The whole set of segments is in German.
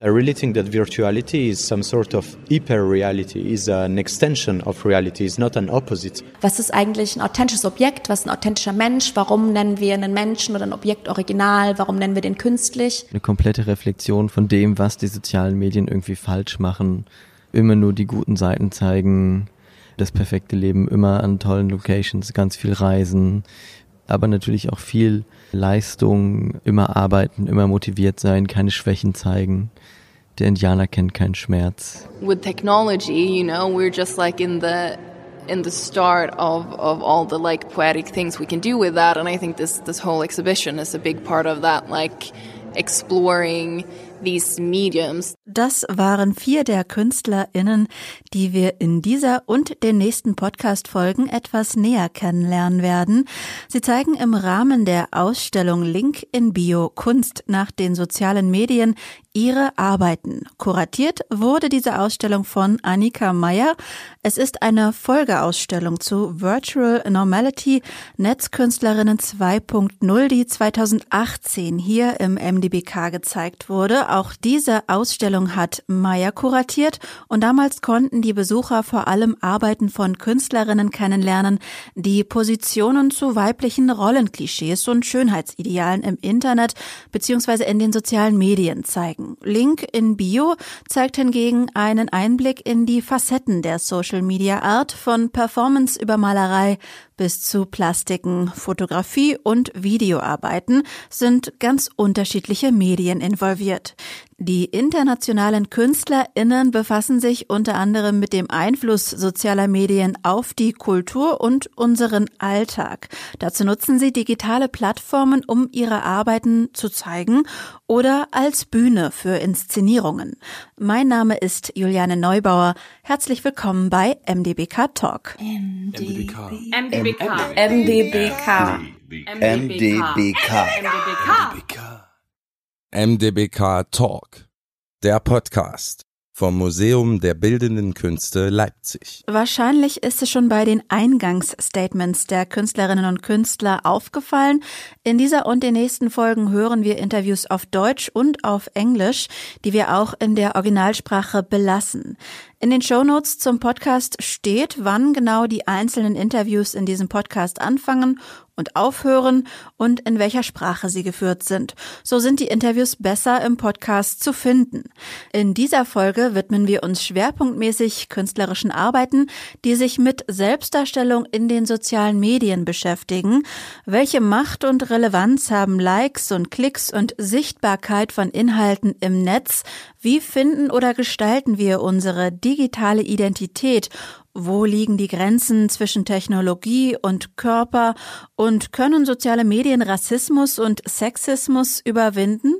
I really think that virtuality is some sort of hyper-reality, is an extension of reality, is not an opposite. Was ist eigentlich ein authentisches Objekt? Was ist ein authentischer Mensch? Warum nennen wir einen Menschen oder ein Objekt original? Warum nennen wir den künstlich? Eine komplette Reflexion von dem, was die sozialen Medien irgendwie falsch machen. Immer nur die guten Seiten zeigen, das perfekte Leben immer an tollen Locations, ganz viel Reisen, aber natürlich auch viel Leistung, immer arbeiten, immer motiviert sein, keine Schwächen zeigen. Der Indianer kennt keinen Schmerz. With technology, you know, we're just like in the in the start of, of all the like poetic things we can do with that and I think this this whole exhibition is a big part of that like exploring these mediums. Das waren vier der KünstlerInnen, die wir in dieser und den nächsten Podcast-Folgen etwas näher kennenlernen werden. Sie zeigen im Rahmen der Ausstellung Link in Bio Kunst nach den sozialen Medien ihre Arbeiten. Kuratiert wurde diese Ausstellung von Annika Meyer. Es ist eine Folgeausstellung zu Virtual Normality Netzkünstlerinnen 2.0, die 2018 hier im MDBK gezeigt wurde. Auch diese Ausstellung hat Meyer kuratiert und damals konnten die Besucher vor allem Arbeiten von Künstlerinnen kennenlernen, die Positionen zu weiblichen Rollenklischees und Schönheitsidealen im Internet bzw. in den sozialen Medien zeigen. Link in Bio zeigt hingegen einen Einblick in die Facetten der Social Media Art von Performance über Malerei bis zu Plastiken, Fotografie und Videoarbeiten sind ganz unterschiedliche Medien involviert. Die internationalen KünstlerInnen befassen sich unter anderem mit dem Einfluss sozialer Medien auf die Kultur und unseren Alltag. Dazu nutzen sie digitale Plattformen, um ihre Arbeiten zu zeigen oder als Bühne für Inszenierungen. Mein Name ist Juliane Neubauer. Herzlich willkommen bei MDBK Talk. MDBK. MDBK. MDBK. MDBK. MDBK. MDBK Talk, der Podcast vom Museum der Bildenden Künste Leipzig. Wahrscheinlich ist es schon bei den Eingangsstatements der Künstlerinnen und Künstler aufgefallen. In dieser und den nächsten Folgen hören wir Interviews auf Deutsch und auf Englisch, die wir auch in der Originalsprache belassen. In den Shownotes zum Podcast steht, wann genau die einzelnen Interviews in diesem Podcast anfangen und aufhören und in welcher Sprache sie geführt sind. So sind die Interviews besser im Podcast zu finden. In dieser Folge widmen wir uns schwerpunktmäßig künstlerischen Arbeiten, die sich mit Selbstdarstellung in den sozialen Medien beschäftigen. Welche Macht und Relevanz haben Likes und Klicks und Sichtbarkeit von Inhalten im Netz? Wie finden oder gestalten wir unsere digitale Identität? Wo liegen die Grenzen zwischen Technologie und Körper? Und können soziale Medien Rassismus und Sexismus überwinden?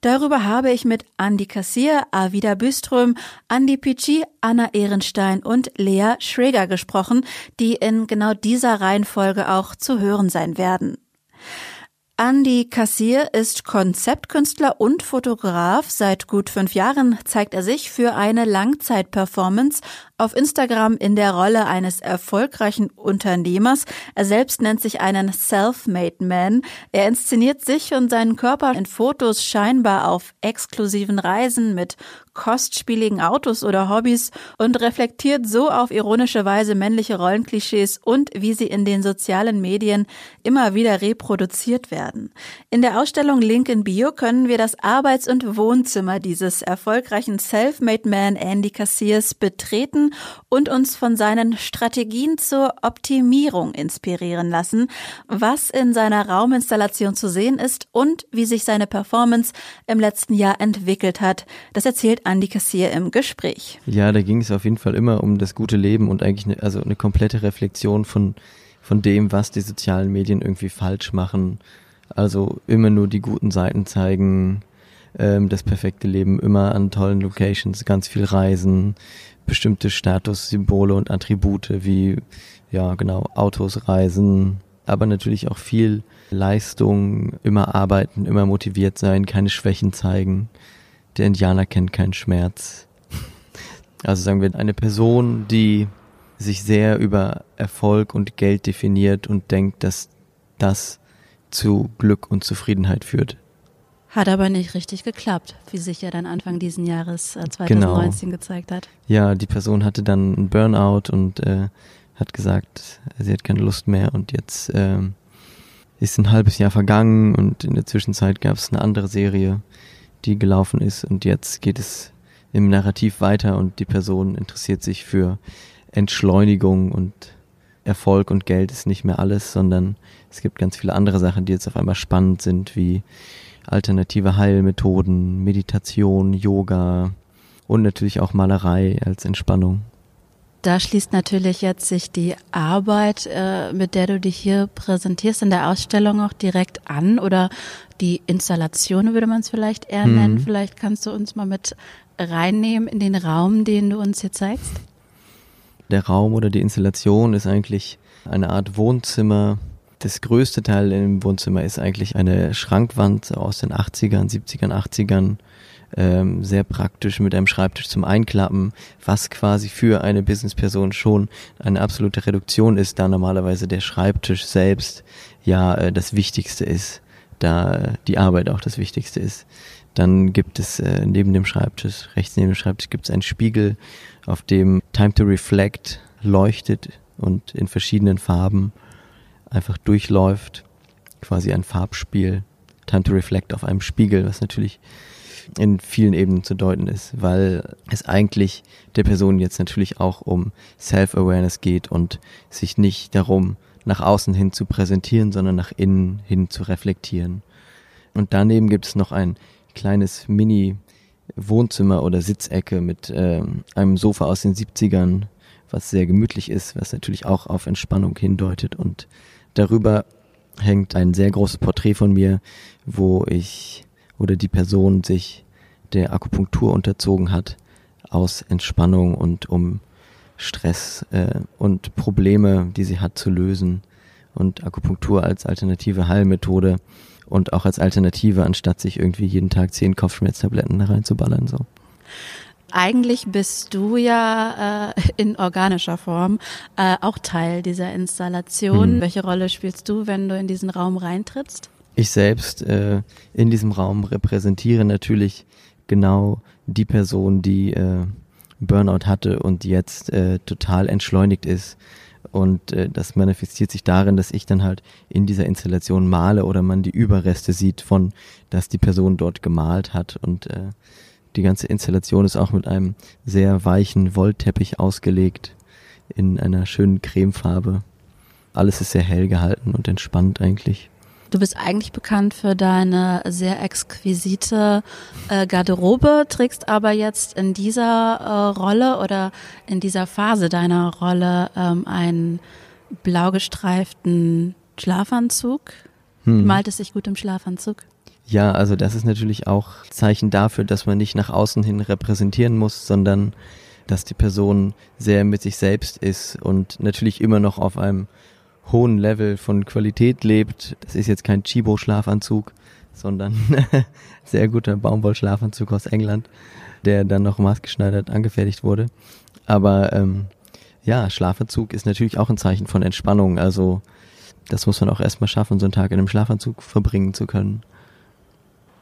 Darüber habe ich mit Andy Kassier, Avida Büström, Andy Pici, Anna Ehrenstein und Lea Schräger gesprochen, die in genau dieser Reihenfolge auch zu hören sein werden. Andy Kassier ist Konzeptkünstler und Fotograf. Seit gut fünf Jahren zeigt er sich für eine Langzeitperformance auf Instagram in der Rolle eines erfolgreichen Unternehmers. Er selbst nennt sich einen Self-Made Man. Er inszeniert sich und seinen Körper in Fotos scheinbar auf exklusiven Reisen mit kostspieligen Autos oder Hobbys und reflektiert so auf ironische Weise männliche Rollenklischees und wie sie in den sozialen Medien immer wieder reproduziert werden. In der Ausstellung Link in Bio können wir das Arbeits- und Wohnzimmer dieses erfolgreichen Self-Made Man Andy Cassiers betreten und uns von seinen Strategien zur Optimierung inspirieren lassen, was in seiner Rauminstallation zu sehen ist und wie sich seine Performance im letzten Jahr entwickelt hat. Das erzählt Andy Kassier im Gespräch. Ja, da ging es auf jeden Fall immer um das gute Leben und eigentlich eine, also eine komplette Reflexion von, von dem, was die sozialen Medien irgendwie falsch machen. Also immer nur die guten Seiten zeigen, ähm, das perfekte Leben immer an tollen Locations, ganz viel Reisen, bestimmte Statussymbole und Attribute wie, ja, genau, Autos, Reisen, aber natürlich auch viel Leistung, immer arbeiten, immer motiviert sein, keine Schwächen zeigen. Der Indianer kennt keinen Schmerz. Also sagen wir, eine Person, die sich sehr über Erfolg und Geld definiert und denkt, dass das zu Glück und Zufriedenheit führt. Hat aber nicht richtig geklappt, wie sich ja dann Anfang diesen Jahres äh, 2019 genau. gezeigt hat. Ja, die Person hatte dann einen Burnout und äh, hat gesagt, sie hat keine Lust mehr und jetzt äh, ist ein halbes Jahr vergangen und in der Zwischenzeit gab es eine andere Serie, die gelaufen ist und jetzt geht es im Narrativ weiter und die Person interessiert sich für Entschleunigung und Erfolg und Geld ist nicht mehr alles, sondern es gibt ganz viele andere Sachen, die jetzt auf einmal spannend sind, wie alternative Heilmethoden, Meditation, Yoga und natürlich auch Malerei als Entspannung. Da schließt natürlich jetzt sich die Arbeit, äh, mit der du dich hier präsentierst, in der Ausstellung auch direkt an oder die Installation würde man es vielleicht eher mhm. nennen. Vielleicht kannst du uns mal mit reinnehmen in den Raum, den du uns hier zeigst. Der Raum oder die Installation ist eigentlich eine Art Wohnzimmer das größte Teil im Wohnzimmer ist eigentlich eine Schrankwand aus den 80ern, 70ern, 80ern. Ähm, sehr praktisch mit einem Schreibtisch zum Einklappen, was quasi für eine Businessperson schon eine absolute Reduktion ist, da normalerweise der Schreibtisch selbst ja äh, das Wichtigste ist, da äh, die Arbeit auch das Wichtigste ist. Dann gibt es äh, neben dem Schreibtisch, rechts neben dem Schreibtisch gibt es einen Spiegel, auf dem Time to Reflect leuchtet und in verschiedenen Farben einfach durchläuft, quasi ein Farbspiel, Time to Reflect auf einem Spiegel, was natürlich in vielen Ebenen zu deuten ist, weil es eigentlich der Person jetzt natürlich auch um Self-Awareness geht und sich nicht darum, nach außen hin zu präsentieren, sondern nach innen hin zu reflektieren. Und daneben gibt es noch ein kleines Mini-Wohnzimmer oder Sitzecke mit äh, einem Sofa aus den 70ern, was sehr gemütlich ist, was natürlich auch auf Entspannung hindeutet und Darüber hängt ein sehr großes Porträt von mir, wo ich oder die Person sich der Akupunktur unterzogen hat aus Entspannung und um Stress äh, und Probleme, die sie hat, zu lösen. Und Akupunktur als alternative Heilmethode und auch als Alternative, anstatt sich irgendwie jeden Tag zehn Kopfschmerztabletten reinzuballern. So. Eigentlich bist du ja äh, in organischer Form äh, auch Teil dieser Installation. Mhm. Welche Rolle spielst du, wenn du in diesen Raum reintrittst? Ich selbst äh, in diesem Raum repräsentiere natürlich genau die Person, die äh, Burnout hatte und jetzt äh, total entschleunigt ist. Und äh, das manifestiert sich darin, dass ich dann halt in dieser Installation male oder man die Überreste sieht von, dass die Person dort gemalt hat und äh, die ganze Installation ist auch mit einem sehr weichen Wollteppich ausgelegt in einer schönen Cremefarbe. Alles ist sehr hell gehalten und entspannt eigentlich. Du bist eigentlich bekannt für deine sehr exquisite äh, Garderobe, trägst aber jetzt in dieser äh, Rolle oder in dieser Phase deiner Rolle ähm, einen blau gestreiften Schlafanzug. Hm. Malt es sich gut im Schlafanzug? Ja, also das ist natürlich auch Zeichen dafür, dass man nicht nach außen hin repräsentieren muss, sondern dass die Person sehr mit sich selbst ist und natürlich immer noch auf einem hohen Level von Qualität lebt. Das ist jetzt kein Chibo-Schlafanzug, sondern sehr guter Baumwollschlafanzug aus England, der dann noch maßgeschneidert angefertigt wurde. Aber ähm, ja, Schlafanzug ist natürlich auch ein Zeichen von Entspannung. Also das muss man auch erstmal schaffen, so einen Tag in einem Schlafanzug verbringen zu können.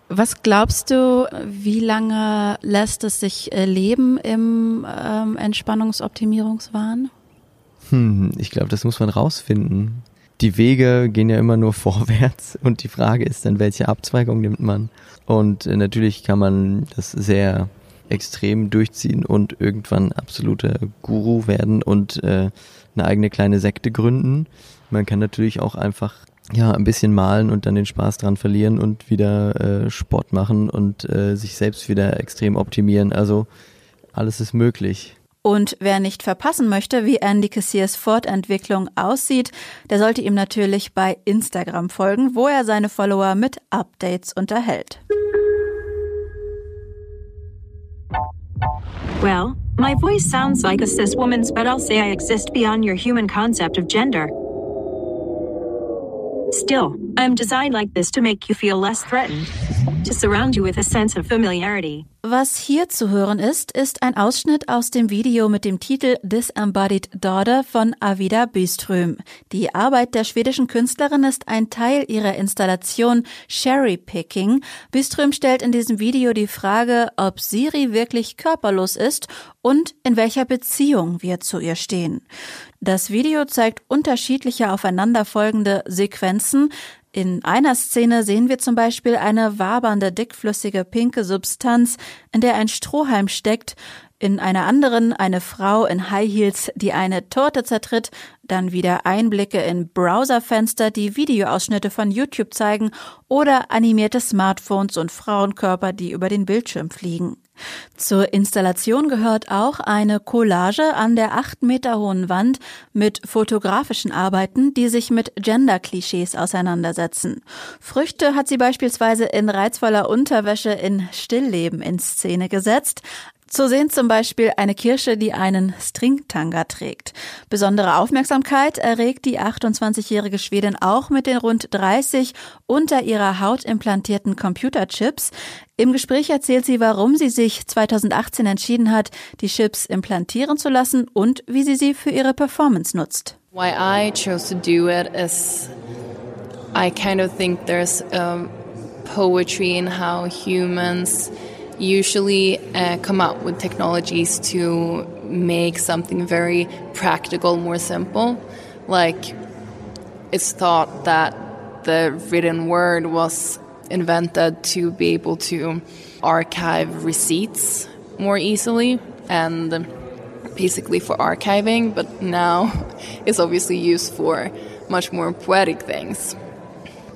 Was glaubst du, wie lange lässt es sich äh, leben im ähm, Entspannungsoptimierungswahn? Hm, ich glaube, das muss man rausfinden. Die Wege gehen ja immer nur vorwärts und die Frage ist dann, welche Abzweigung nimmt man? Und äh, natürlich kann man das sehr extrem durchziehen und irgendwann absoluter Guru werden und äh, eine eigene kleine Sekte gründen. Man kann natürlich auch einfach ja, ein bisschen malen und dann den Spaß dran verlieren und wieder äh, Sport machen und äh, sich selbst wieder extrem optimieren. Also alles ist möglich. Und wer nicht verpassen möchte, wie Andy Cassiers Fortentwicklung aussieht, der sollte ihm natürlich bei Instagram folgen, wo er seine Follower mit Updates unterhält. Well, my voice sounds like a cis woman's, but I'll say I exist beyond your human concept of gender. Still, I'm designed like this to make you feel less threatened. To surround you with a sense of familiarity. Was hier zu hören ist, ist ein Ausschnitt aus dem Video mit dem Titel Disembodied Daughter von Avida Byström. Die Arbeit der schwedischen Künstlerin ist ein Teil ihrer Installation Sherry Picking. Byström stellt in diesem Video die Frage, ob Siri wirklich körperlos ist und in welcher Beziehung wir zu ihr stehen. Das Video zeigt unterschiedliche aufeinanderfolgende Sequenzen, in einer Szene sehen wir zum Beispiel eine wabernde, dickflüssige, pinke Substanz, in der ein Strohhalm steckt, in einer anderen eine Frau in High Heels, die eine Torte zertritt, dann wieder Einblicke in Browserfenster, die Videoausschnitte von YouTube zeigen oder animierte Smartphones und Frauenkörper, die über den Bildschirm fliegen. Zur Installation gehört auch eine Collage an der acht Meter hohen Wand mit fotografischen Arbeiten, die sich mit Gender-Klischees auseinandersetzen. Früchte hat sie beispielsweise in reizvoller Unterwäsche in Stillleben in Szene gesetzt. Zu sehen zum Beispiel eine Kirsche, die einen Stringtanga trägt. Besondere Aufmerksamkeit erregt die 28-jährige Schwedin auch mit den rund 30 unter ihrer Haut implantierten Computerchips. Im Gespräch erzählt sie, warum sie sich 2018 entschieden hat, die Chips implantieren zu lassen und wie sie sie für ihre Performance nutzt. Why I chose to do it is I kind of think there's um, poetry in how humans usually uh, come up with technologies to make something very practical more simple. Like, it's thought that the written word was invented to be able to archive receipts more easily and basically for archiving, but now it's obviously used for much more poetic things.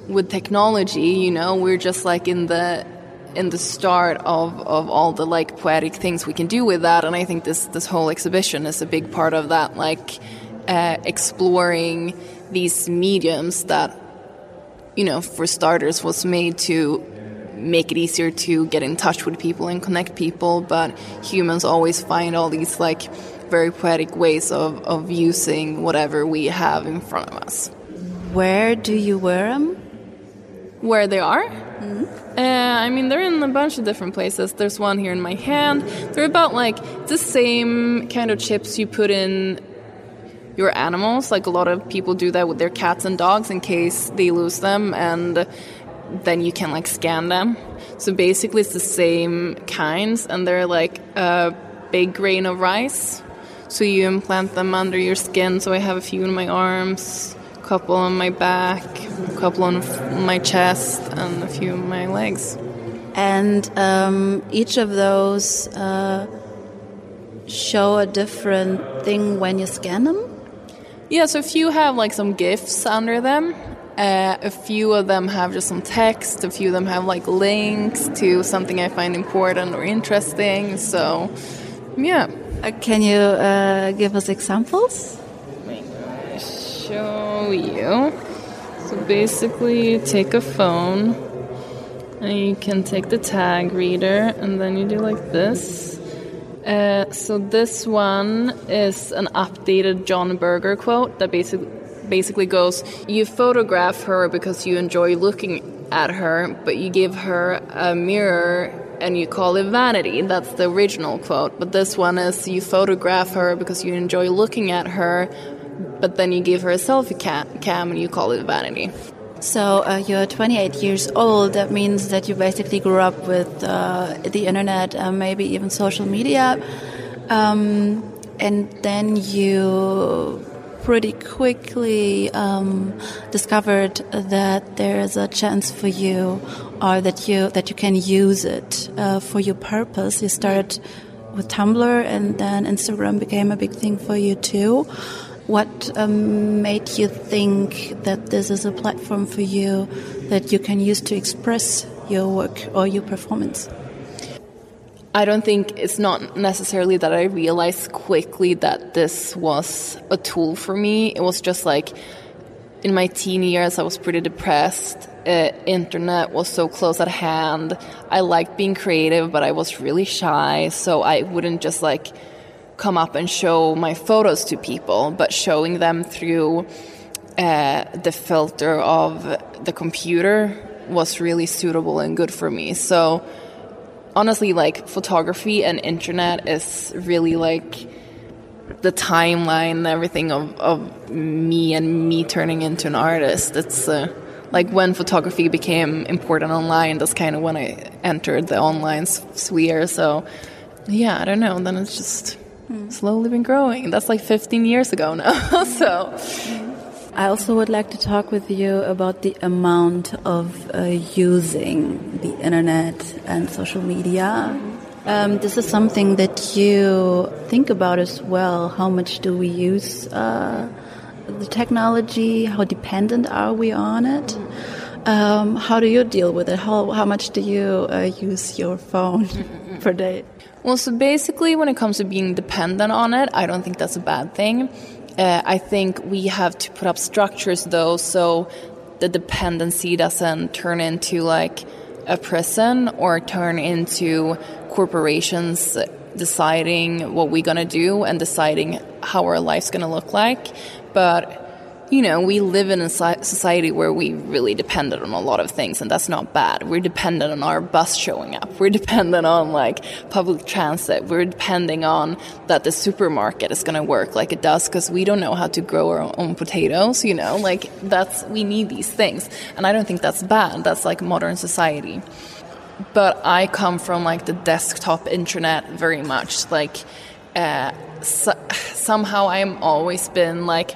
With technology, you know, we're just like in the in the start of, of all the like poetic things we can do with that and I think this this whole exhibition is a big part of that like uh, exploring these mediums that you know, for starters, was made to make it easier to get in touch with people and connect people, but humans always find all these like very poetic ways of, of using whatever we have in front of us. Where do you wear them? Where they are? Mm-hmm. Uh, I mean, they're in a bunch of different places. There's one here in my hand. They're about like the same kind of chips you put in your animals. Like a lot of people do that with their cats and dogs in case they lose them, and then you can like scan them. So basically, it's the same kinds, and they're like a big grain of rice. So you implant them under your skin. So I have a few in my arms, a couple on my back, a couple on my chest, and a few on my legs. And um, each of those uh, show a different thing when you scan them? Yeah, so a few have like some gifts under them. Uh, a few of them have just some text. A few of them have like links to something I find important or interesting. So, yeah. Uh, can you uh, give us examples? show you. So basically, you take a phone and you can take the tag reader and then you do like this. Uh, so this one is an updated John Berger quote that basically basically goes: "You photograph her because you enjoy looking at her, but you give her a mirror and you call it vanity." That's the original quote. But this one is: "You photograph her because you enjoy looking at her, but then you give her a selfie cam, and you call it vanity." So uh, you're 28 years old. That means that you basically grew up with uh, the internet, uh, maybe even social media, um, and then you pretty quickly um, discovered that there is a chance for you, or that you that you can use it uh, for your purpose. You started with Tumblr, and then Instagram became a big thing for you too. What um, made you think that this is a platform for you that you can use to express your work or your performance? I don't think it's not necessarily that I realized quickly that this was a tool for me. It was just like in my teen years, I was pretty depressed. Uh, internet was so close at hand. I liked being creative, but I was really shy, so I wouldn't just like come up and show my photos to people, but showing them through uh, the filter of the computer was really suitable and good for me. So honestly, like photography and internet is really like the timeline and everything of, of me and me turning into an artist. It's uh, like when photography became important online, that's kind of when I entered the online sphere. So yeah, I don't know. Then it's just slowly been growing. That's like 15 years ago now. so. I also would like to talk with you about the amount of uh, using the internet and social media. Um, this is something that you think about as well. How much do we use uh, the technology? How dependent are we on it? Um, how do you deal with it? How, how much do you uh, use your phone per day? Well, so basically, when it comes to being dependent on it, I don't think that's a bad thing. Uh, I think we have to put up structures though, so the dependency doesn't turn into like a prison or turn into corporations deciding what we're gonna do and deciding how our life's gonna look like. But you know, we live in a society where we really dependent on a lot of things, and that's not bad. We're dependent on our bus showing up. We're dependent on like public transit. We're depending on that the supermarket is going to work like it does because we don't know how to grow our own potatoes. You know, like that's we need these things, and I don't think that's bad. That's like modern society. But I come from like the desktop internet very much. Like uh, so, somehow I'm always been like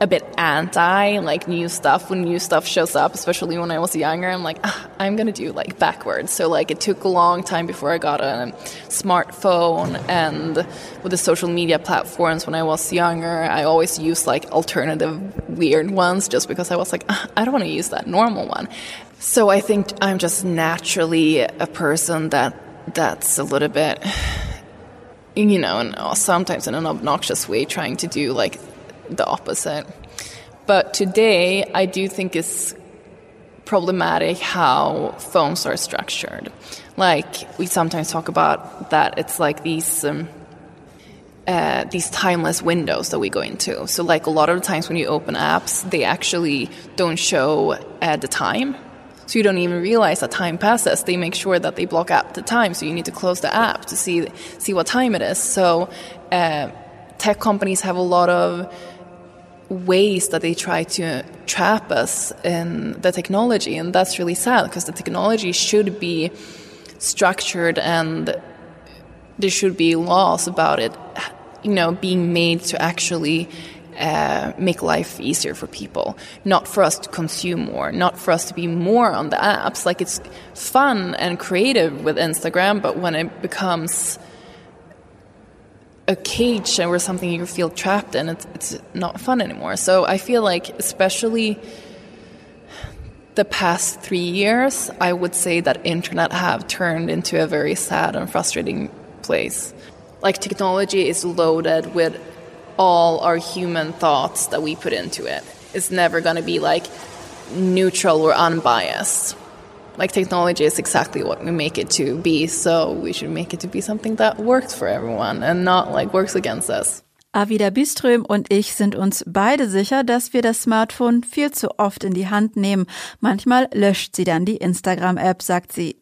a bit anti like new stuff when new stuff shows up especially when i was younger. I'm like ah, i'm gonna do like backwards. So like it took a long time before i got a smartphone. And with the social media platforms when i was younger i always used like alternative weird ones just because i was like ah, i don't want to use that normal one. So i think i'm just naturally a person that that's a little bit you know and sometimes in an obnoxious way trying to do like the opposite. But today, I do think it's problematic how phones are structured. Like we sometimes talk about that it's like these um, uh, these timeless windows that we go into. So like a lot of the times when you open apps, they actually don't show uh, the time. So you don't even realize that time passes. They make sure that they block out the time, so you need to close the app to see see what time it is. So uh, tech companies have a lot of ways that they try to trap us in the technology and that's really sad because the technology should be structured and there should be laws about it you know being made to actually uh, make life easier for people not for us to consume more not for us to be more on the apps. Like it's fun and creative with instagram but when it becomes a cage or something you feel trapped in, it's, it's not fun anymore. So I feel like, especially the past three years, I would say that internet have turned into a very sad and frustrating place. Like technology is loaded with all our human thoughts that we put into it. It's never going to be like neutral or unbiased like technology is exactly what we make it to be, so we should make it to be something that works for everyone and not like works against us. Avida Biström und ich sind uns beide sicher, dass wir das Smartphone viel zu oft in die Hand nehmen. Manchmal löscht sie dann die Instagram-App, sagt sie.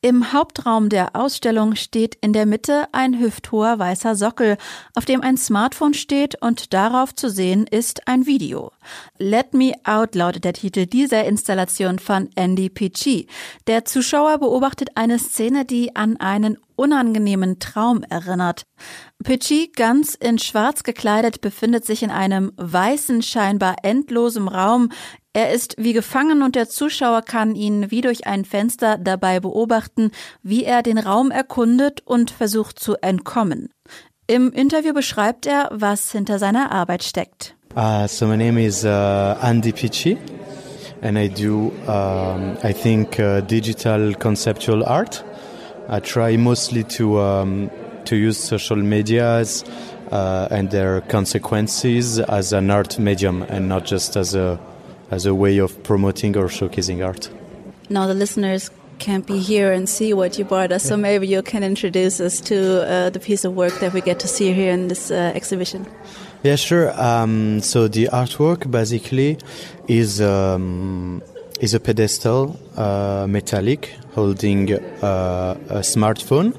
Im Hauptraum der Ausstellung steht in der Mitte ein hüfthoher weißer Sockel, auf dem ein Smartphone steht und darauf zu sehen ist ein Video. Let Me Out lautet der Titel dieser Installation von Andy Pichi. Der Zuschauer beobachtet eine Szene, die an einen unangenehmen Traum erinnert. Pichi, ganz in schwarz gekleidet, befindet sich in einem weißen, scheinbar endlosen Raum, er ist wie gefangen und der Zuschauer kann ihn wie durch ein Fenster dabei beobachten, wie er den Raum erkundet und versucht zu entkommen. Im Interview beschreibt er, was hinter seiner Arbeit steckt. Uh, so my name is uh, Andy Pichi and I do, um, I think, uh, digital conceptual art. I try mostly to, um, to use social medias uh, and their consequences as an art medium and not just as a as a way of promoting or showcasing art. Now the listeners can't be here and see what you brought us, so maybe you can introduce us to uh, the piece of work that we get to see here in this uh, exhibition. Yeah, sure. Um, so the artwork basically is um, is a pedestal, uh, metallic, holding uh, a smartphone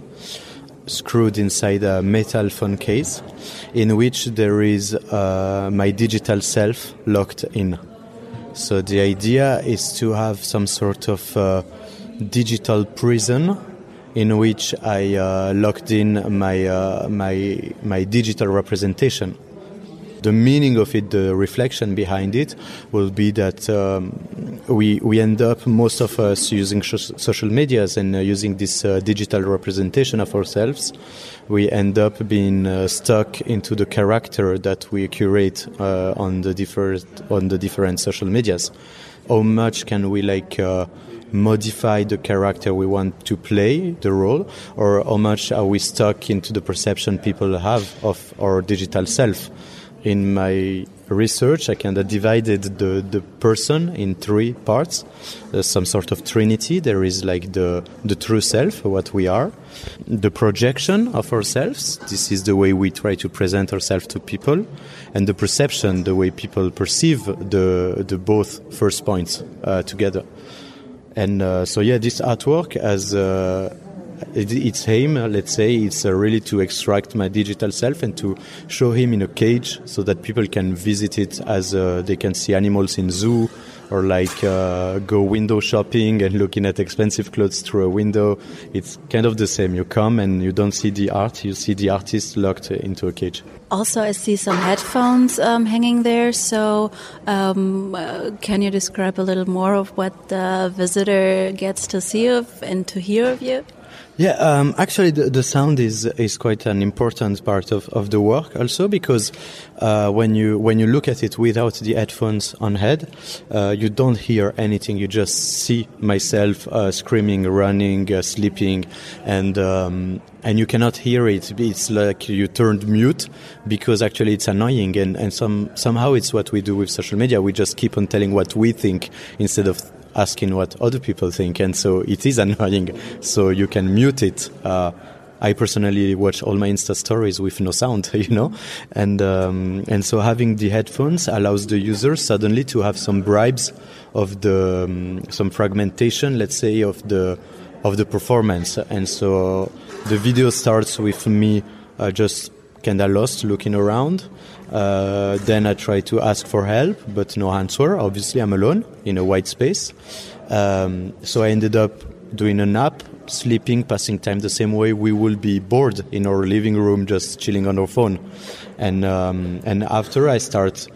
screwed inside a metal phone case, in which there is uh, my digital self locked in. So the idea is to have some sort of uh, digital prison in which I uh, locked in my uh, my my digital representation. The meaning of it, the reflection behind it, will be that um, we we end up most of us using social medias and uh, using this uh, digital representation of ourselves. We end up being uh, stuck into the character that we curate uh, on the different on the different social medias. How much can we like? Uh, modify the character we want to play, the role, or how much are we stuck into the perception people have of our digital self? In my research, I kind of divided the, the person in three parts. Some sort of trinity. There is like the, the true self, what we are, the projection of ourselves. This is the way we try to present ourselves to people, and the perception, the way people perceive the, the both first points uh, together. And uh, so, yeah, this artwork has uh, its aim, let's say, it's uh, really to extract my digital self and to show him in a cage so that people can visit it as uh, they can see animals in zoo or like uh, go window shopping and looking at expensive clothes through a window. It's kind of the same. You come and you don't see the art, you see the artist locked into a cage. Also, I see some headphones um, hanging there. So, um, uh, can you describe a little more of what the visitor gets to see of and to hear of you? Yeah, um, actually, the, the, sound is is quite an important part of, of the work, also because uh, when you when you look at it without the headphones on head, uh, you don't hear anything. You just see myself uh, screaming, running, uh, sleeping, and um, and you cannot hear it. It's like you turned mute because actually it's annoying, and and some somehow it's what we do with social media. We just keep on telling what we think instead of asking what other people think, and so it is annoying. So you can mute it. Uh, I personally watch all my Insta stories with no sound, you know, and um, and so having the headphones allows the user suddenly to have some bribes of the um, some fragmentation, let's say, of the of the performance, and so the video starts with me uh, just kind of lost, looking around. Uh, then I try to ask for help, but no answer. Obviously, I'm alone in a white space. Um, so I ended up doing a nap, sleeping, passing time the same way we will be bored in our living room, just chilling on our phone. And um, and after I start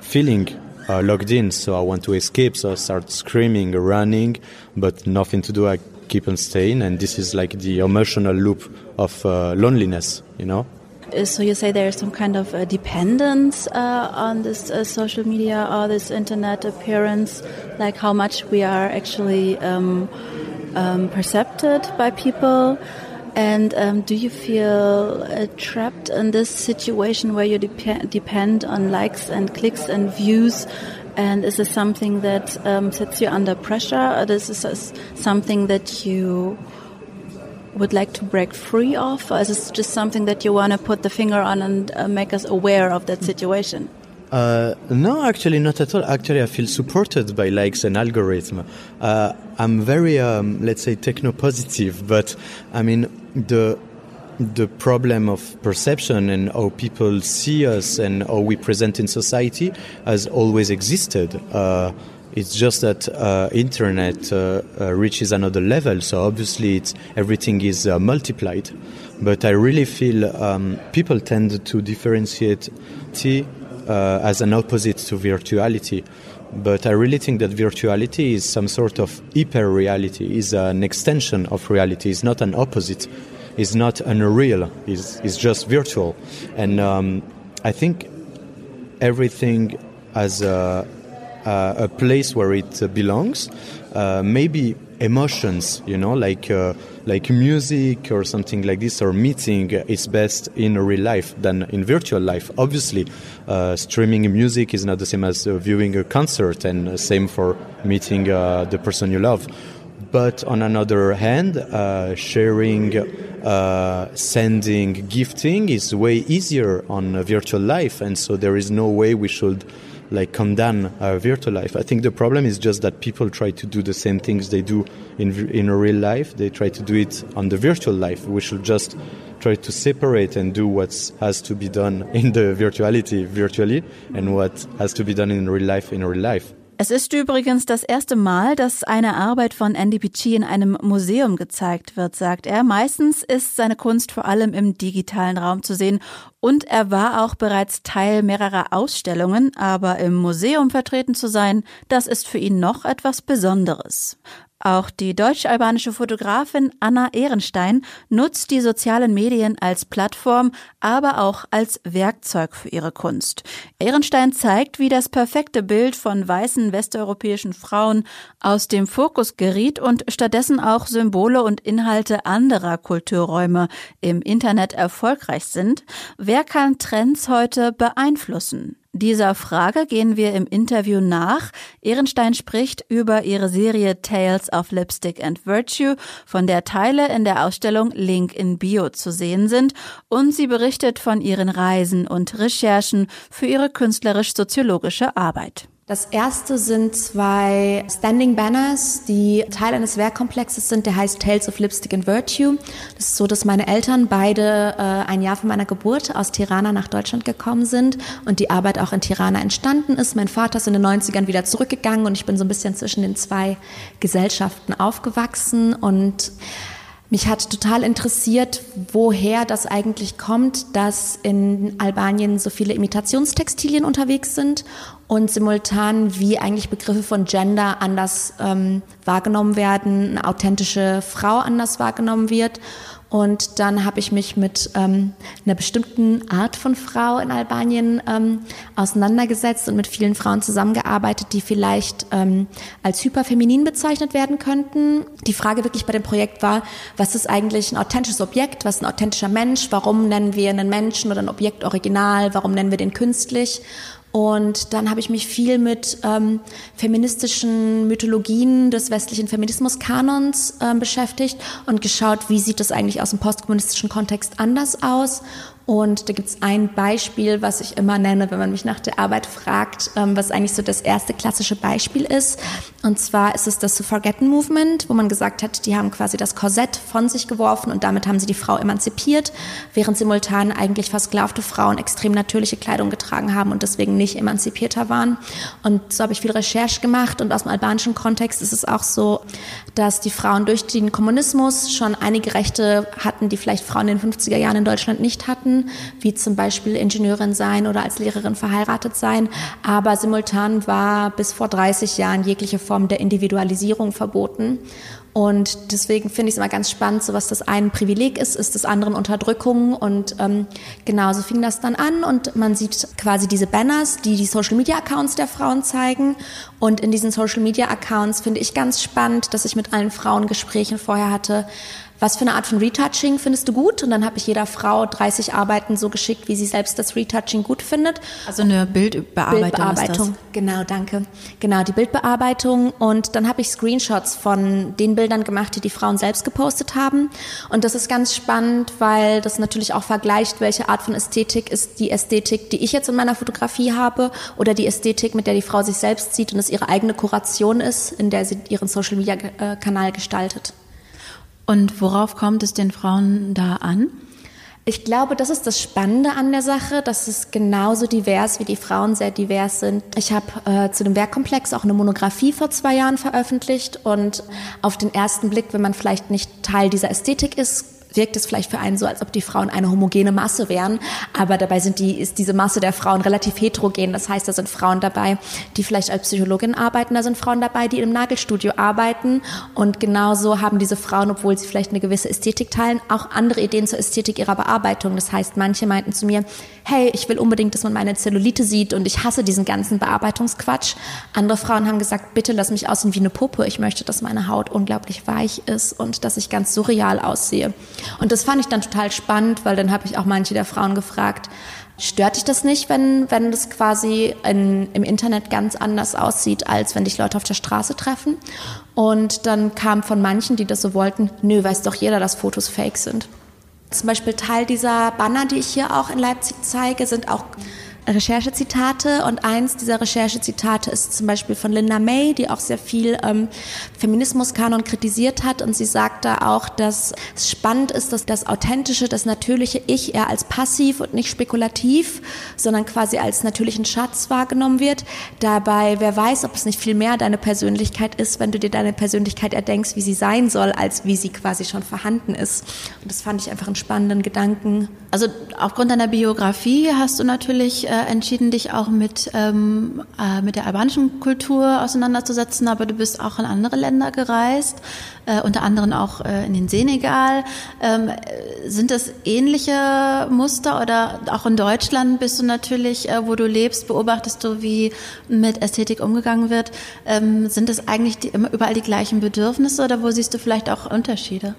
feeling uh, logged in, so I want to escape. So I start screaming, running, but nothing to do. I keep on staying, and this is like the emotional loop of uh, loneliness, you know. Uh, so you say there's some kind of uh, dependence uh, on this uh, social media or this internet appearance, like how much we are actually um, um, percepted by people. And um, do you feel uh, trapped in this situation where you dep depend on likes and clicks and views? And is this something that um, sets you under pressure? Or this is something that you would like to break free of? Or is this just something that you want to put the finger on and uh, make us aware of that situation? Uh, no, actually, not at all. Actually, I feel supported by likes and algorithm. Uh, I'm very, um, let's say, techno positive, but I mean, the the problem of perception and how people see us and how we present in society has always existed. Uh, it's just that uh, internet uh, uh, reaches another level, so obviously it's, everything is uh, multiplied. But I really feel um, people tend to differentiate T uh, as an opposite to virtuality. But I really think that virtuality is some sort of hyper reality, is an extension of reality, is not an opposite, is not unreal, is is just virtual. And um, I think everything as a uh, a place where it uh, belongs. Uh, maybe emotions, you know, like like music or something like this, or meeting is best in real life than in virtual life. Obviously, uh, streaming music is not the same as uh, viewing a concert, and same for meeting uh, the person you love. But on another hand, sharing, sending, gifting is way easier on virtual life, and so there is no way we should like condemn our virtual life. I think the problem is just that people try to do the same things they do in in real life. They try to do it on the virtual life. We should just try to separate and do what has to be done in the virtuality virtually and what has to be done in real life in real life. Es ist übrigens das erste Mal, dass eine Arbeit von Andy Pichi in einem Museum gezeigt wird, sagt er. Meistens ist seine Kunst vor allem im digitalen Raum zu sehen und er war auch bereits Teil mehrerer Ausstellungen, aber im Museum vertreten zu sein, das ist für ihn noch etwas Besonderes. Auch die deutsch-albanische Fotografin Anna Ehrenstein nutzt die sozialen Medien als Plattform, aber auch als Werkzeug für ihre Kunst. Ehrenstein zeigt, wie das perfekte Bild von weißen westeuropäischen Frauen aus dem Fokus geriet und stattdessen auch Symbole und Inhalte anderer Kulturräume im Internet erfolgreich sind. Wer kann Trends heute beeinflussen? Dieser Frage gehen wir im Interview nach. Ehrenstein spricht über ihre Serie Tales of Lipstick and Virtue, von der Teile in der Ausstellung Link in Bio zu sehen sind, und sie berichtet von ihren Reisen und Recherchen für ihre künstlerisch-soziologische Arbeit. Das erste sind zwei Standing Banners, die Teil eines Werkkomplexes sind, der heißt Tales of Lipstick and Virtue. Das ist so, dass meine Eltern beide äh, ein Jahr vor meiner Geburt aus Tirana nach Deutschland gekommen sind und die Arbeit auch in Tirana entstanden ist. Mein Vater ist in den 90ern wieder zurückgegangen und ich bin so ein bisschen zwischen den zwei Gesellschaften aufgewachsen und mich hat total interessiert, woher das eigentlich kommt, dass in Albanien so viele Imitationstextilien unterwegs sind und simultan, wie eigentlich Begriffe von Gender anders ähm, wahrgenommen werden, eine authentische Frau anders wahrgenommen wird. Und dann habe ich mich mit ähm, einer bestimmten Art von Frau in Albanien ähm, auseinandergesetzt und mit vielen Frauen zusammengearbeitet, die vielleicht ähm, als hyperfeminin bezeichnet werden könnten. Die Frage wirklich bei dem Projekt war, was ist eigentlich ein authentisches Objekt, was ist ein authentischer Mensch, warum nennen wir einen Menschen oder ein Objekt original, warum nennen wir den künstlich? Und dann habe ich mich viel mit ähm, feministischen Mythologien des westlichen Feminismuskanons ähm, beschäftigt und geschaut, wie sieht das eigentlich aus dem postkommunistischen Kontext anders aus und da gibt es ein Beispiel, was ich immer nenne, wenn man mich nach der Arbeit fragt, ähm, was eigentlich so das erste klassische Beispiel ist. Und zwar ist es das Suffragetten Movement, wo man gesagt hat, die haben quasi das Korsett von sich geworfen und damit haben sie die Frau emanzipiert, während simultan eigentlich versklavte Frauen extrem natürliche Kleidung getragen haben und deswegen nicht emanzipierter waren. Und so habe ich viel Recherche gemacht und aus dem albanischen Kontext ist es auch so, dass die Frauen durch den Kommunismus schon einige Rechte hatten, die vielleicht Frauen in den 50er Jahren in Deutschland nicht hatten wie zum Beispiel Ingenieurin sein oder als Lehrerin verheiratet sein. Aber simultan war bis vor 30 Jahren jegliche Form der Individualisierung verboten. Und deswegen finde ich es immer ganz spannend, so was das eine Privileg ist, ist das andere Unterdrückung. Und ähm, genau so fing das dann an. Und man sieht quasi diese Banners, die die Social-Media-Accounts der Frauen zeigen. Und in diesen Social-Media-Accounts finde ich ganz spannend, dass ich mit allen Frauen Gespräche vorher hatte, was für eine Art von Retouching findest du gut? Und dann habe ich jeder Frau 30 Arbeiten so geschickt, wie sie selbst das Retouching gut findet. Also eine Bildbearbeitung. Bildbearbeitung, genau, danke. Genau, die Bildbearbeitung. Und dann habe ich Screenshots von den Bildern gemacht, die die Frauen selbst gepostet haben. Und das ist ganz spannend, weil das natürlich auch vergleicht, welche Art von Ästhetik ist die Ästhetik, die ich jetzt in meiner Fotografie habe oder die Ästhetik, mit der die Frau sich selbst sieht und es ihre eigene Kuration ist, in der sie ihren Social-Media-Kanal gestaltet. Und worauf kommt es den Frauen da an? Ich glaube, das ist das Spannende an der Sache, dass es genauso divers wie die Frauen sehr divers sind. Ich habe äh, zu dem Werkkomplex auch eine Monographie vor zwei Jahren veröffentlicht und auf den ersten Blick, wenn man vielleicht nicht Teil dieser Ästhetik ist, wirkt es vielleicht für einen so, als ob die Frauen eine homogene Masse wären. Aber dabei sind die, ist diese Masse der Frauen relativ heterogen. Das heißt, da sind Frauen dabei, die vielleicht als Psychologin arbeiten. Da sind Frauen dabei, die im Nagelstudio arbeiten. Und genauso haben diese Frauen, obwohl sie vielleicht eine gewisse Ästhetik teilen, auch andere Ideen zur Ästhetik ihrer Bearbeitung. Das heißt, manche meinten zu mir, hey, ich will unbedingt, dass man meine Zellulite sieht und ich hasse diesen ganzen Bearbeitungsquatsch. Andere Frauen haben gesagt, bitte lass mich aussehen wie eine Puppe. Ich möchte, dass meine Haut unglaublich weich ist und dass ich ganz surreal aussehe. Und das fand ich dann total spannend, weil dann habe ich auch manche der Frauen gefragt, stört dich das nicht, wenn, wenn das quasi in, im Internet ganz anders aussieht, als wenn dich Leute auf der Straße treffen? Und dann kam von manchen, die das so wollten, nö, weiß doch jeder, dass Fotos fake sind. Zum Beispiel Teil dieser Banner, die ich hier auch in Leipzig zeige, sind auch Recherchezitate und eins dieser Recherchezitate ist zum Beispiel von Linda May, die auch sehr viel ähm, Feminismuskanon kritisiert hat und sie sagt da auch, dass es spannend ist, dass das authentische, das natürliche Ich eher als passiv und nicht spekulativ, sondern quasi als natürlichen Schatz wahrgenommen wird. Dabei, wer weiß, ob es nicht viel mehr deine Persönlichkeit ist, wenn du dir deine Persönlichkeit erdenkst, wie sie sein soll, als wie sie quasi schon vorhanden ist. Und das fand ich einfach einen spannenden Gedanken. Also aufgrund deiner Biografie hast du natürlich äh, entschieden, dich auch mit, ähm, äh, mit der albanischen Kultur auseinanderzusetzen, aber du bist auch in andere Länder gereist, äh, unter anderem auch äh, in den Senegal. Ähm, sind das ähnliche Muster oder auch in Deutschland bist du natürlich, äh, wo du lebst, beobachtest du, wie mit Ästhetik umgegangen wird. Ähm, sind das eigentlich die, überall die gleichen Bedürfnisse oder wo siehst du vielleicht auch Unterschiede?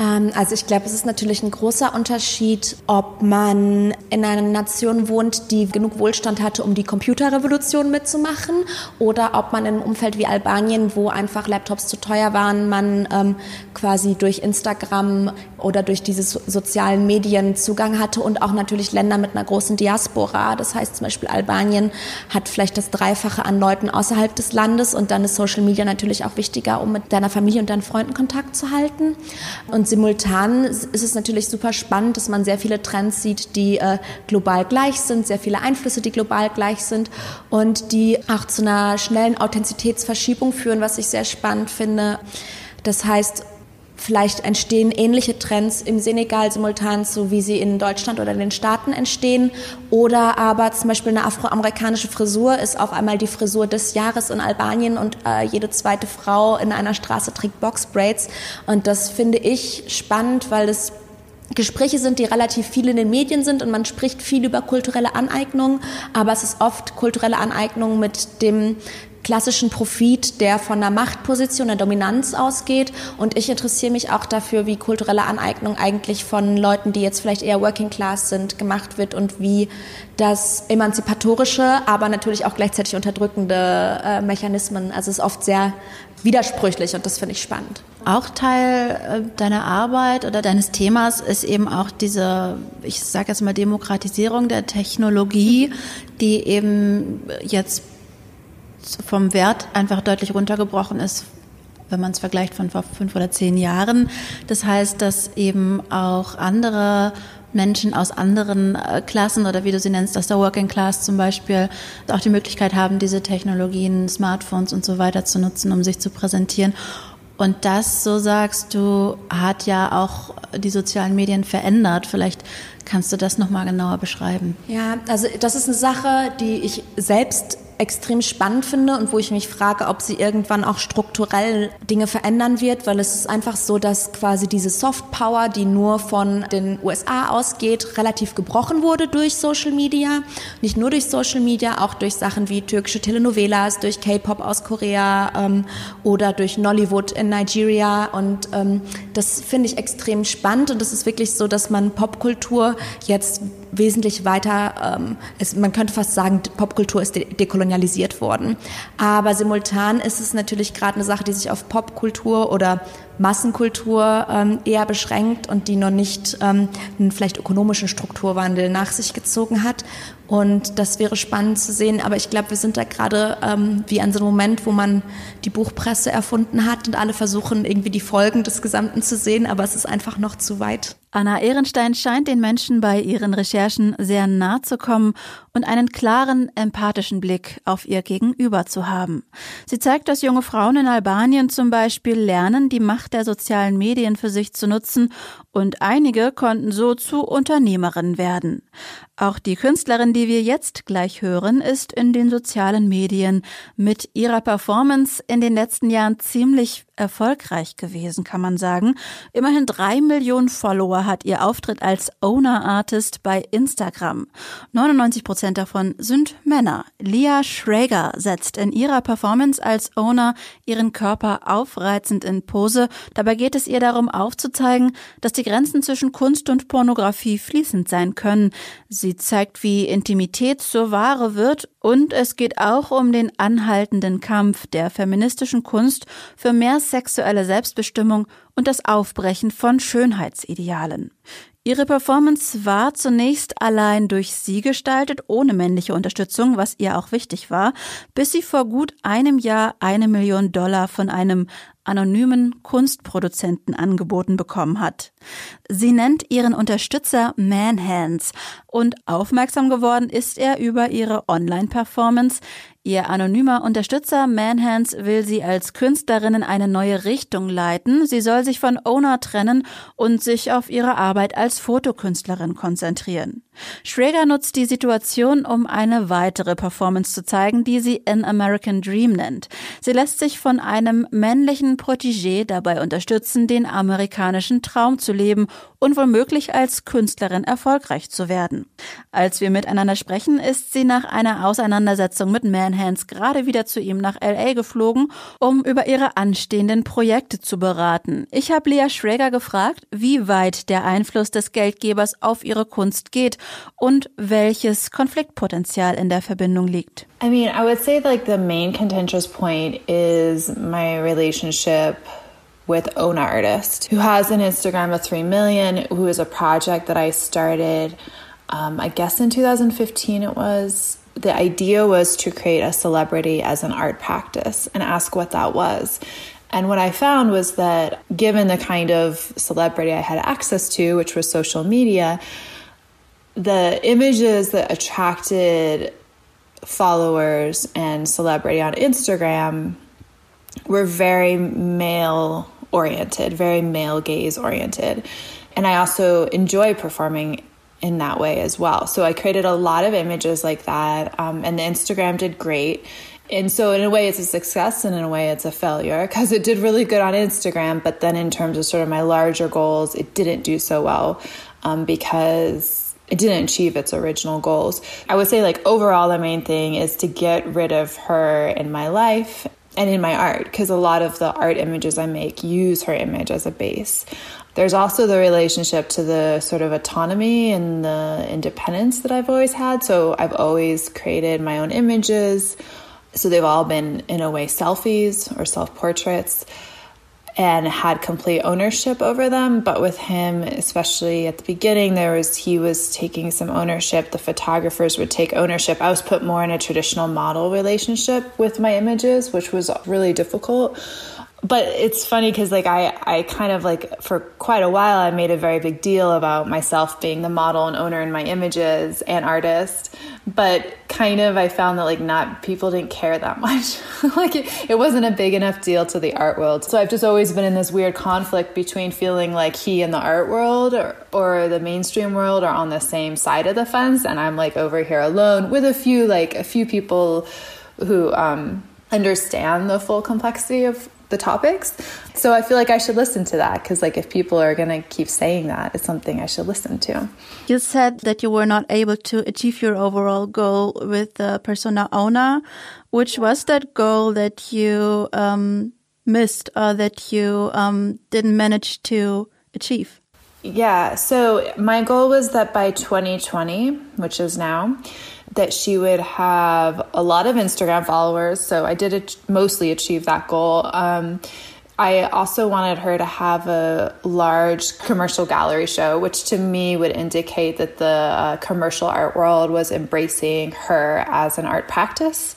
Ähm, also ich glaube, es ist natürlich ein großer Unterschied, ob man in einer Nation wohnt, die genug Wohlstand hatte, um die Computerrevolution mitzumachen, oder ob man in einem Umfeld wie Albanien, wo einfach Laptops zu teuer waren, man ähm, quasi durch Instagram oder durch diese sozialen Medien Zugang hatte und auch natürlich Länder mit einer großen Diaspora. Das heißt zum Beispiel Albanien hat vielleicht das Dreifache an Leuten außerhalb des Landes und dann ist Social Media natürlich auch wichtiger, um mit deiner Familie und deinen Freunden Kontakt zu halten. Und und simultan ist es natürlich super spannend, dass man sehr viele Trends sieht, die äh, global gleich sind, sehr viele Einflüsse, die global gleich sind und die auch zu einer schnellen Authentizitätsverschiebung führen, was ich sehr spannend finde. Das heißt, Vielleicht entstehen ähnliche Trends im Senegal simultan, so wie sie in Deutschland oder in den Staaten entstehen. Oder aber zum Beispiel eine afroamerikanische Frisur ist auf einmal die Frisur des Jahres in Albanien und äh, jede zweite Frau in einer Straße trägt Boxbraids. Und das finde ich spannend, weil es Gespräche sind, die relativ viel in den Medien sind und man spricht viel über kulturelle Aneignung, aber es ist oft kulturelle Aneignung mit dem klassischen Profit, der von einer Machtposition, der Dominanz ausgeht. Und ich interessiere mich auch dafür, wie kulturelle Aneignung eigentlich von Leuten, die jetzt vielleicht eher Working Class sind, gemacht wird und wie das emanzipatorische, aber natürlich auch gleichzeitig unterdrückende äh, Mechanismen. Also es ist oft sehr widersprüchlich und das finde ich spannend. Auch Teil äh, deiner Arbeit oder deines Themas ist eben auch diese, ich sage jetzt mal, Demokratisierung der Technologie, die eben jetzt vom Wert einfach deutlich runtergebrochen ist, wenn man es vergleicht von vor fünf oder zehn Jahren. Das heißt, dass eben auch andere Menschen aus anderen äh, Klassen oder wie du sie nennst, aus der Working Class zum Beispiel, auch die Möglichkeit haben, diese Technologien, Smartphones und so weiter zu nutzen, um sich zu präsentieren. Und das, so sagst du, hat ja auch die sozialen Medien verändert. Vielleicht kannst du das nochmal genauer beschreiben. Ja, also das ist eine Sache, die ich selbst extrem spannend finde und wo ich mich frage, ob sie irgendwann auch strukturell Dinge verändern wird, weil es ist einfach so, dass quasi diese Soft Power, die nur von den USA ausgeht, relativ gebrochen wurde durch Social Media. Nicht nur durch Social Media, auch durch Sachen wie türkische Telenovelas, durch K-Pop aus Korea ähm, oder durch Nollywood in Nigeria. Und ähm, das finde ich extrem spannend und es ist wirklich so, dass man Popkultur jetzt wesentlich weiter, ähm, es, man könnte fast sagen, Popkultur ist de dekolonialisiert worden. Aber simultan ist es natürlich gerade eine Sache, die sich auf Popkultur oder Massenkultur ähm, eher beschränkt und die noch nicht ähm, einen vielleicht ökonomischen Strukturwandel nach sich gezogen hat. Und das wäre spannend zu sehen. Aber ich glaube, wir sind da gerade ähm, wie an so einem Moment, wo man die Buchpresse erfunden hat und alle versuchen irgendwie die Folgen des Gesamten zu sehen. Aber es ist einfach noch zu weit. Anna Ehrenstein scheint den Menschen bei ihren Recherchen sehr nah zu kommen und einen klaren, empathischen Blick auf ihr Gegenüber zu haben. Sie zeigt, dass junge Frauen in Albanien zum Beispiel lernen, die Macht der sozialen Medien für sich zu nutzen und einige konnten so zu Unternehmerinnen werden. Auch die Künstlerin, die wir jetzt gleich hören, ist in den sozialen Medien. Mit ihrer Performance in den letzten Jahren ziemlich erfolgreich gewesen, kann man sagen. Immerhin drei Millionen Follower hat ihr Auftritt als Owner Artist bei Instagram. 99 Prozent davon sind Männer. Lia Schrager setzt in ihrer Performance als Owner ihren Körper aufreizend in Pose. Dabei geht es ihr darum aufzuzeigen, dass die Grenzen zwischen Kunst und Pornografie fließend sein können. Sie zeigt, wie Intimität zur Ware wird und es geht auch um den anhaltenden Kampf der feministischen Kunst für mehr sexuelle Selbstbestimmung und das Aufbrechen von Schönheitsidealen. Ihre Performance war zunächst allein durch sie gestaltet, ohne männliche Unterstützung, was ihr auch wichtig war, bis sie vor gut einem Jahr eine Million Dollar von einem anonymen Kunstproduzenten angeboten bekommen hat. Sie nennt ihren Unterstützer Manhands und aufmerksam geworden ist er über ihre Online-Performance. Ihr anonymer Unterstützer Manhands will sie als Künstlerin in eine neue Richtung leiten. Sie soll sich von Owner trennen und sich auf ihre Arbeit als Fotokünstlerin konzentrieren. Schrager nutzt die Situation, um eine weitere Performance zu zeigen, die sie An American Dream nennt. Sie lässt sich von einem männlichen Protégé dabei unterstützen, den amerikanischen Traum zu leben und womöglich als Künstlerin erfolgreich zu werden. Als wir miteinander sprechen, ist sie nach einer Auseinandersetzung mit Manhands gerade wieder zu ihm nach LA geflogen, um über ihre anstehenden Projekte zu beraten. Ich habe Leah Schrager gefragt, wie weit der Einfluss des Geldgebers auf ihre Kunst geht und welches Konfliktpotenzial in der Verbindung liegt. I mean, I would say like the main contentious point is my relationship with Ona Artist, who has an Instagram of 3 million, who is a project that I started, um, I guess in 2015 it was. The idea was to create a celebrity as an art practice and ask what that was. And what I found was that given the kind of celebrity I had access to, which was social media, the images that attracted followers and celebrity on Instagram were very male oriented, very male gaze oriented. And I also enjoy performing in that way as well. So I created a lot of images like that, um, and the Instagram did great. And so, in a way, it's a success, and in a way, it's a failure because it did really good on Instagram. But then, in terms of sort of my larger goals, it didn't do so well um, because it didn't achieve its original goals. I would say, like, overall, the main thing is to get rid of her in my life and in my art because a lot of the art images I make use her image as a base. There's also the relationship to the sort of autonomy and the independence that I've always had. So I've always created my own images. So they've all been, in a way, selfies or self portraits and had complete ownership over them. But with him, especially at the beginning, there was he was taking some ownership. The photographers would take ownership. I was put more in a traditional model relationship with my images, which was really difficult but it's funny because like I, I kind of like for quite a while i made a very big deal about myself being the model and owner in my images and artist but kind of i found that like not people didn't care that much. Like it, it wasn't a big enough deal to the art world. So i've just always been in this weird conflict between feeling like he and the art world or, or the mainstream world are on the same side of the fence and i'm like over here alone with a few like a few people who um understand the full complexity of the topics. So I feel like I should listen to that because, like, if people are going to keep saying that, it's something I should listen to. You said that you were not able to achieve your overall goal with the persona owner. Which was that goal that you um, missed or that you um, didn't manage to achieve? Yeah, so my goal was that by 2020, which is now, that she would have a lot of Instagram followers. So I did mostly achieve that goal. Um, I also wanted her to have a large commercial gallery show, which to me would indicate that the uh, commercial art world was embracing her as an art practice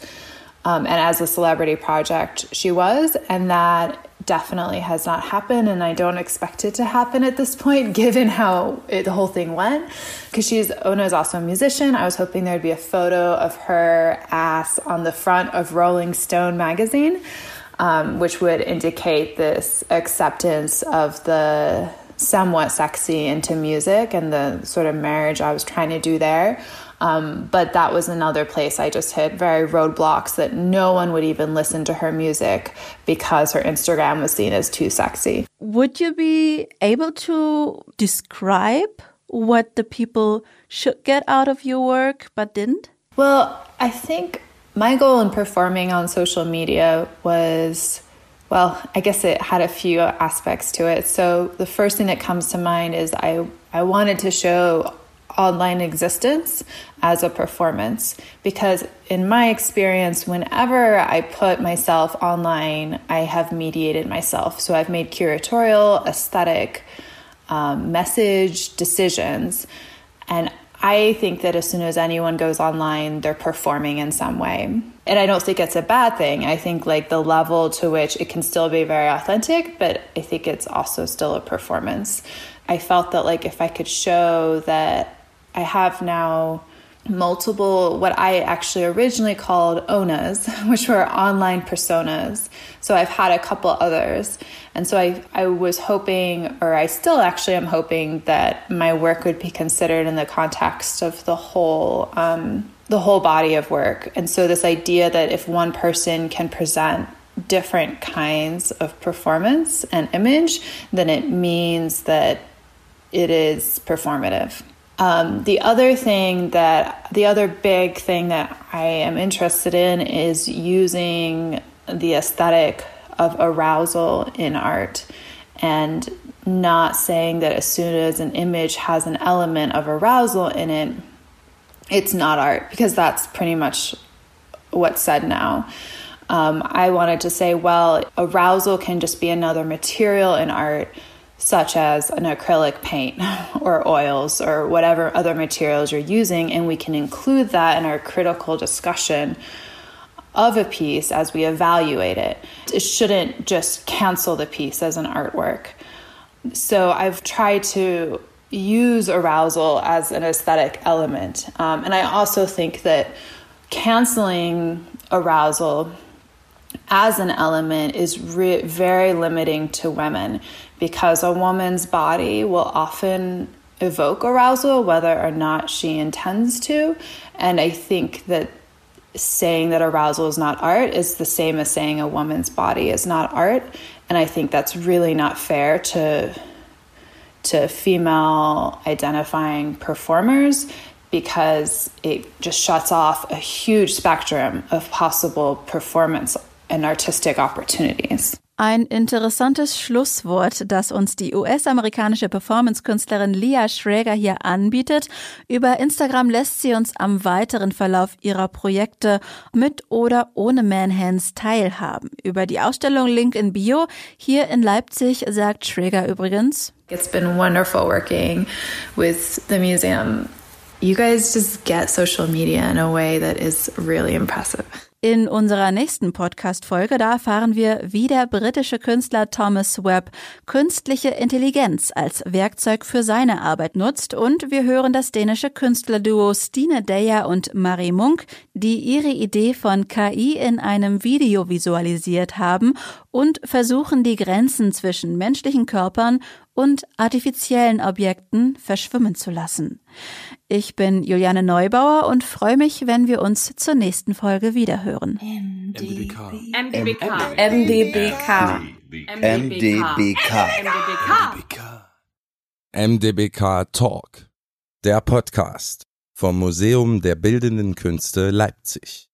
um, and as a celebrity project she was, and that definitely has not happened and I don't expect it to happen at this point given how it, the whole thing went. Because she's Ona is also a musician. I was hoping there'd be a photo of her ass on the front of Rolling Stone magazine um, which would indicate this acceptance of the somewhat sexy into music and the sort of marriage I was trying to do there um, but that was another place I just hit very roadblocks that no one would even listen to her music because her Instagram was seen as too sexy. Would you be able to describe what the people should get out of your work but didn't? Well, I think my goal in performing on social media was well, I guess it had a few aspects to it. So the first thing that comes to mind is I I wanted to show online existence as a performance. Because in my experience whenever i put myself online i have mediated myself. So i've made curatorial aesthetic um, message decisions. And i think that as soon as anyone goes online they're performing in some way. And i don't think it's a bad thing. I think like the level to which it can still be very authentic but i think it's also still a performance. I felt that like if i could show that I have now multiple what I actually originally called onas, which were online personas. So I've had a couple others. And so I, I was hoping, or I still actually am hoping that my work would be considered in the context of the whole um, the whole body of work. And so this idea that if one person can present different kinds of performance and image, then it means that it is performative. Um, the other thing that, the other big thing that I am interested in is using the aesthetic of arousal in art and not saying that as soon as an image has an element of arousal in it, it's not art, because that's pretty much what's said now. Um, I wanted to say, well, arousal can just be another material in art such as an acrylic paint or oils or whatever other materials you're using, and we can include that in our critical discussion of a piece as we evaluate it. It shouldn't just cancel the piece as an artwork. So I've tried to use arousal as an aesthetic element. Um, and I also think that canceling arousal as an element is re- very limiting to women because a woman's body will often evoke arousal whether or not she intends to. And I think that saying that arousal is not art is the same as saying a woman's body is not art. And I think that's really not fair to to female identifying performers because it just shuts off a huge spectrum of possible performance and artistic opportunities. Ein interessantes Schlusswort, das uns die US-amerikanische Performance-Künstlerin Leah Schrager hier anbietet. Über Instagram lässt sie uns am weiteren Verlauf ihrer Projekte mit oder ohne Manhands teilhaben. Über die Ausstellung Link in Bio hier in Leipzig sagt Schrager übrigens. It's been wonderful working with the museum. You guys just get social media in a way that is really impressive. In unserer nächsten Podcast-Folge, da erfahren wir, wie der britische Künstler Thomas Webb künstliche Intelligenz als Werkzeug für seine Arbeit nutzt. Und wir hören das dänische Künstlerduo Stine Deyer und Marie Munk, die ihre Idee von KI in einem Video visualisiert haben und versuchen, die Grenzen zwischen menschlichen Körpern und artifiziellen Objekten verschwimmen zu lassen. Ich bin Juliane Neubauer und freue mich, wenn wir uns zur nächsten Folge wiederhören. MDBK. MDBK. MDBK. MDBK. MDBK. MDBK Talk. Der Podcast vom Museum der Bildenden Künste Leipzig.